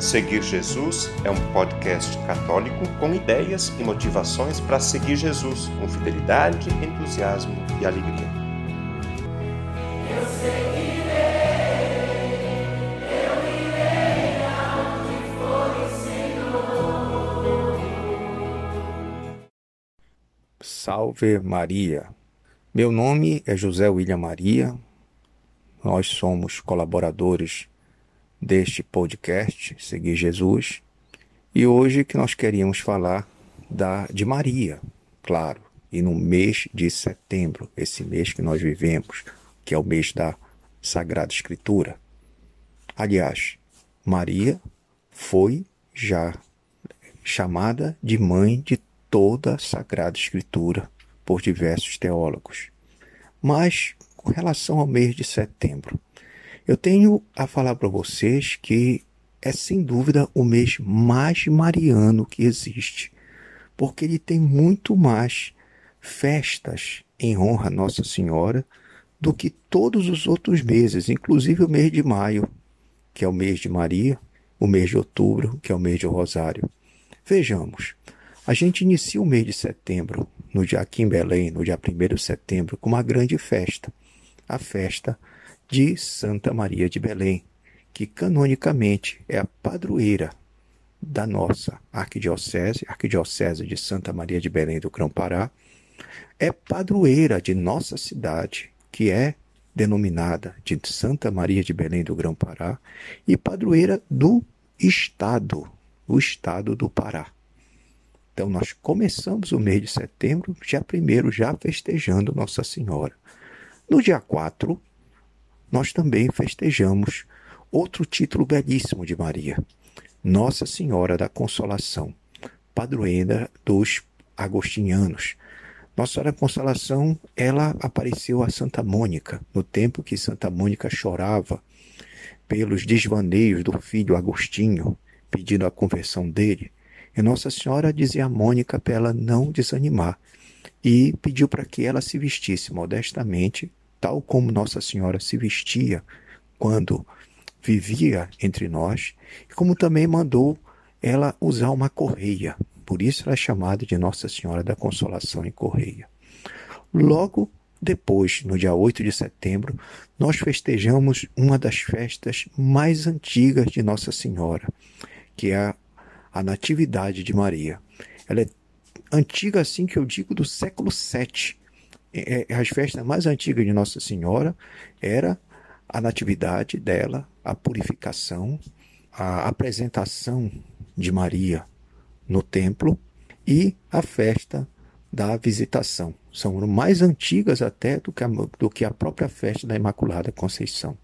Seguir Jesus é um podcast católico com ideias e motivações para seguir Jesus com fidelidade, entusiasmo e alegria. Eu seguirei, eu irei for o Senhor. Salve Maria. Meu nome é José William Maria. Nós somos colaboradores deste podcast Seguir Jesus. E hoje que nós queríamos falar da de Maria, claro, e no mês de setembro, esse mês que nós vivemos, que é o mês da Sagrada Escritura. Aliás, Maria foi já chamada de mãe de toda a Sagrada Escritura por diversos teólogos. Mas com relação ao mês de setembro, eu tenho a falar para vocês que é sem dúvida o mês mais mariano que existe, porque ele tem muito mais festas em honra a Nossa Senhora do que todos os outros meses, inclusive o mês de maio, que é o mês de Maria, o mês de outubro, que é o mês de Rosário. Vejamos, a gente inicia o mês de setembro, no dia aqui em Belém, no dia 1 de setembro, com uma grande festa, a festa de Santa Maria de Belém, que canonicamente é a padroeira da nossa arquidiocese, arquidiocese de Santa Maria de Belém do Grão-Pará, é padroeira de nossa cidade, que é denominada de Santa Maria de Belém do Grão-Pará, e padroeira do estado, o estado do Pará. Então nós começamos o mês de setembro, dia 1 já festejando Nossa Senhora. No dia 4, nós também festejamos outro título belíssimo de Maria, Nossa Senhora da Consolação, padroeira dos agostinianos. Nossa Senhora da Consolação, ela apareceu a Santa Mônica, no tempo que Santa Mônica chorava pelos desvaneios do filho Agostinho, pedindo a conversão dele. E Nossa Senhora dizia a Mônica para ela não desanimar e pediu para que ela se vestisse modestamente tal como Nossa Senhora se vestia quando vivia entre nós, e como também mandou ela usar uma correia. Por isso ela é chamada de Nossa Senhora da Consolação em Correia. Logo depois, no dia 8 de setembro, nós festejamos uma das festas mais antigas de Nossa Senhora, que é a, Natividade de Maria. Ela é antiga assim que eu digo do século VII, as festas mais antigas de Nossa Senhora era a natividade dela, a purificação, a apresentação de Maria no templo e a festa da visitação. São mais antigas até do que, a, do que a própria festa da Imaculada Conceição.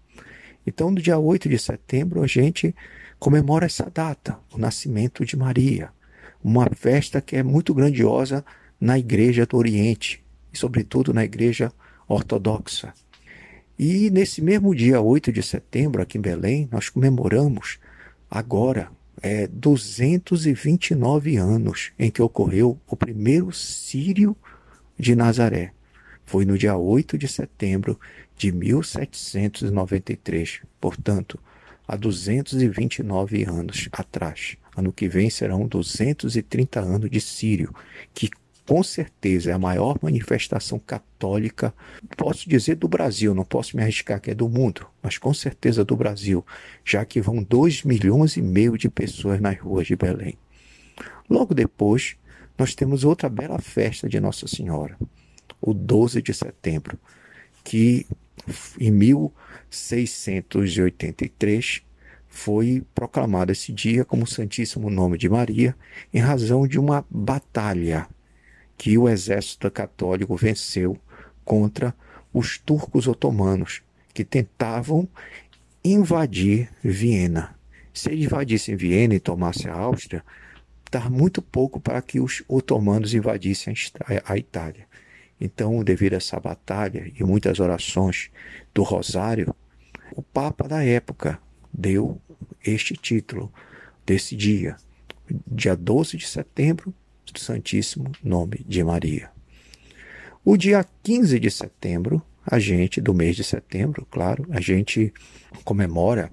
Então, no dia 8 de setembro, a gente comemora essa data, o nascimento de Maria. Uma festa que é muito grandiosa na Igreja do Oriente, e, sobretudo, na Igreja Ortodoxa. E nesse mesmo dia 8 de setembro, aqui em Belém, nós comemoramos agora é, 229 anos em que ocorreu o primeiro Sírio de Nazaré. Foi no dia 8 de setembro de 1793, portanto, há 229 anos atrás. Ano que vem serão 230 anos de Sírio, que com certeza é a maior manifestação católica, posso dizer do Brasil, não posso me arriscar que é do mundo, mas com certeza do Brasil, já que vão 2 milhões e meio de pessoas nas ruas de Belém. Logo depois, nós temos outra bela festa de Nossa Senhora, o 12 de setembro, que em 1683 foi proclamado esse dia como Santíssimo Nome de Maria, em razão de uma batalha que o exército católico venceu contra os turcos otomanos, que tentavam invadir Viena. Se eles invadissem Viena e tomassem a Áustria, dar muito pouco para que os otomanos invadissem a Itália. Então, devido a essa batalha e muitas orações do Rosário, o Papa da época deu este título desse dia, dia 12 de setembro Santíssimo Nome de Maria. O dia 15 de setembro, a gente, do mês de setembro, claro, a gente comemora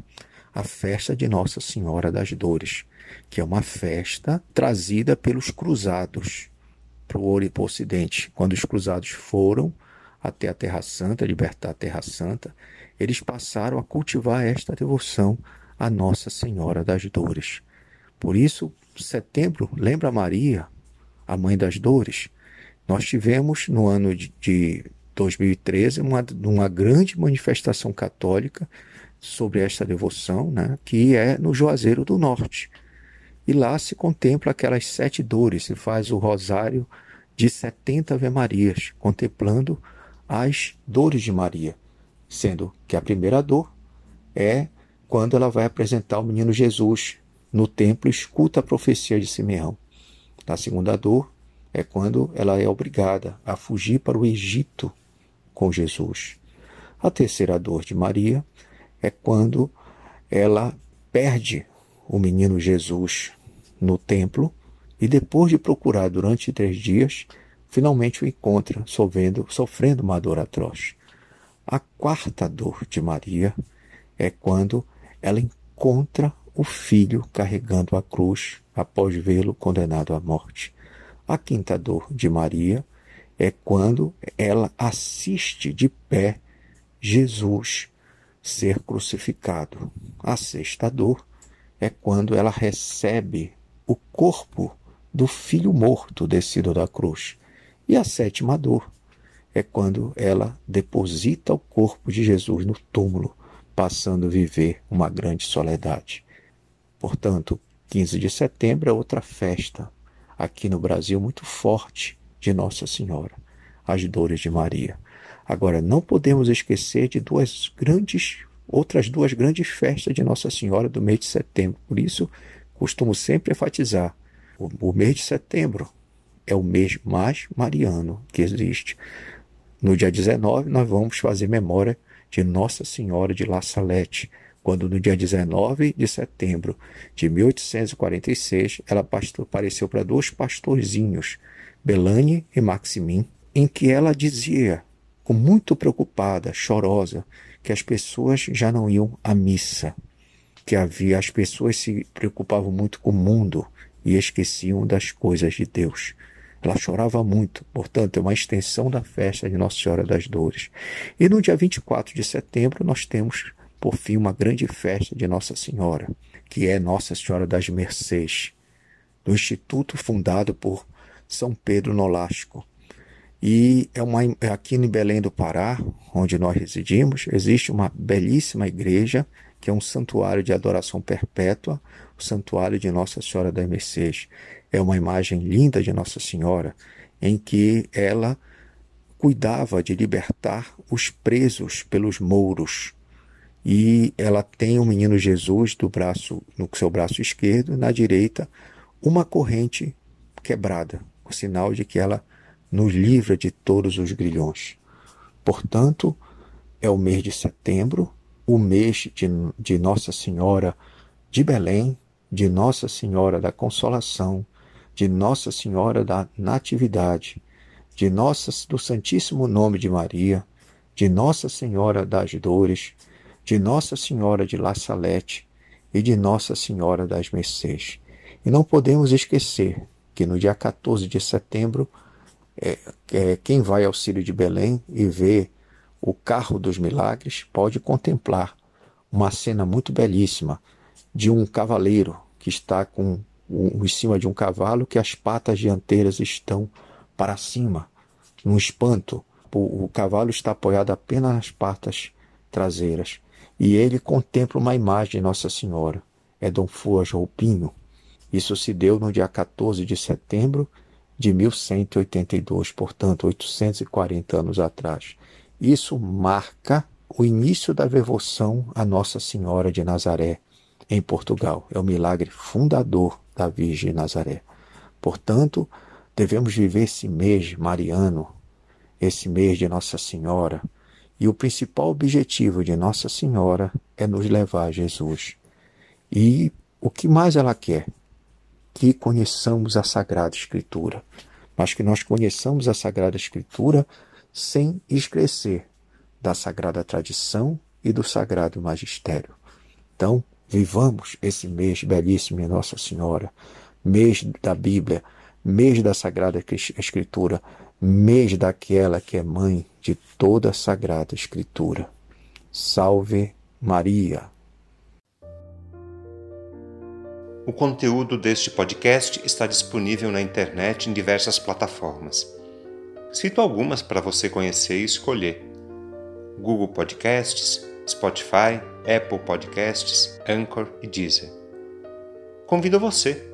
a festa de Nossa Senhora das Dores, que é uma festa trazida pelos cruzados para o Ocidente. Quando os cruzados foram até a Terra Santa, libertar a Terra Santa, eles passaram a cultivar esta devoção a Nossa Senhora das Dores. Por isso, setembro lembra Maria, a mãe das dores. Nós tivemos no ano de 2013 uma, uma grande manifestação católica sobre esta devoção, né, que é no Juazeiro do Norte. E lá se contempla aquelas sete dores, se faz o rosário de 70 Ave Marias, contemplando as dores de Maria, sendo que a primeira dor é quando ela vai apresentar o menino Jesus no templo, escuta a profecia de Simeão. A segunda dor é quando ela é obrigada a fugir para o Egito com Jesus. A terceira dor de Maria é quando ela perde o menino Jesus no templo e depois de procurar durante três dias, finalmente o encontra sofrendo, sofrendo uma dor atroz. A quarta dor de Maria é quando ela encontra o filho carregando a cruz após vê-lo condenado à morte. A quinta dor de Maria é quando ela assiste de pé Jesus ser crucificado. A sexta dor é quando ela recebe o corpo do filho morto descido da cruz. E a sétima dor é quando ela deposita o corpo de Jesus no túmulo, passando a viver uma grande soledade. Portanto, 15 de setembro é outra festa aqui no Brasil muito forte de Nossa Senhora, as dores de Maria. Agora, não podemos esquecer de duas grandes, outras duas grandes festas de Nossa Senhora do mês de setembro. Por isso, costumo sempre enfatizar: o, o mês de setembro é o mês mais mariano que existe. No dia 19, nós vamos fazer memória de Nossa Senhora de La Salette, quando no dia 19 de setembro de 1846 ela apareceu para dois pastorzinhos, Belane e Maximin, em que ela dizia, com muito preocupada, chorosa, que as pessoas já não iam à missa, que havia as pessoas se preocupavam muito com o mundo e esqueciam das coisas de Deus. Ela chorava muito, portanto, é uma extensão da festa de Nossa Senhora das Dores. E no dia 24 de setembro nós temos por fim, uma grande festa de Nossa Senhora, que é Nossa Senhora das Mercês, do instituto fundado por São Pedro Nolasco. E é uma, é aqui em Belém do Pará, onde nós residimos, existe uma belíssima igreja, que é um santuário de adoração perpétua, o santuário de Nossa Senhora das Mercês. É uma imagem linda de Nossa Senhora, em que ela cuidava de libertar os presos pelos mouros e ela tem o menino Jesus do braço no seu braço esquerdo, na direita uma corrente quebrada, o sinal de que ela nos livra de todos os grilhões. Portanto, é o mês de setembro, o mês de, de Nossa Senhora de Belém, de Nossa Senhora da Consolação, de Nossa Senhora da Natividade, de Nossa do Santíssimo Nome de Maria, de Nossa Senhora das Dores, de Nossa Senhora de La Salette e de Nossa Senhora das Mercês. E não podemos esquecer que no dia 14 de setembro, é, é, quem vai ao Círio de Belém e vê o carro dos milagres pode contemplar uma cena muito belíssima de um cavaleiro que está com um, em cima de um cavalo que as patas dianteiras estão para cima, num espanto. O, o cavalo está apoiado apenas nas patas traseiras e ele contempla uma imagem de Nossa Senhora. É Dom Fuas Roupinho. Isso se deu no dia 14 de setembro de 1182, portanto, 840 anos atrás. Isso marca o início da devoção a Nossa Senhora de Nazaré em Portugal. É o milagre fundador da Virgem Nazaré. Portanto, devemos viver esse mês mariano, esse mês de Nossa Senhora, e o principal objetivo de Nossa Senhora é nos levar a Jesus. E o que mais ela quer? Que conheçamos a Sagrada Escritura, mas que nós conheçamos a Sagrada Escritura sem esquecer da Sagrada Tradição e do Sagrado Magistério. Então, Vivamos esse mês belíssimo em Nossa Senhora, mês da Bíblia, mês da Sagrada Escritura, mês daquela que é mãe de toda a Sagrada Escritura. Salve Maria! O conteúdo deste podcast está disponível na internet em diversas plataformas. Cito algumas para você conhecer e escolher: Google Podcasts, Spotify, Apple Podcasts, Anchor e Deezer. Convido você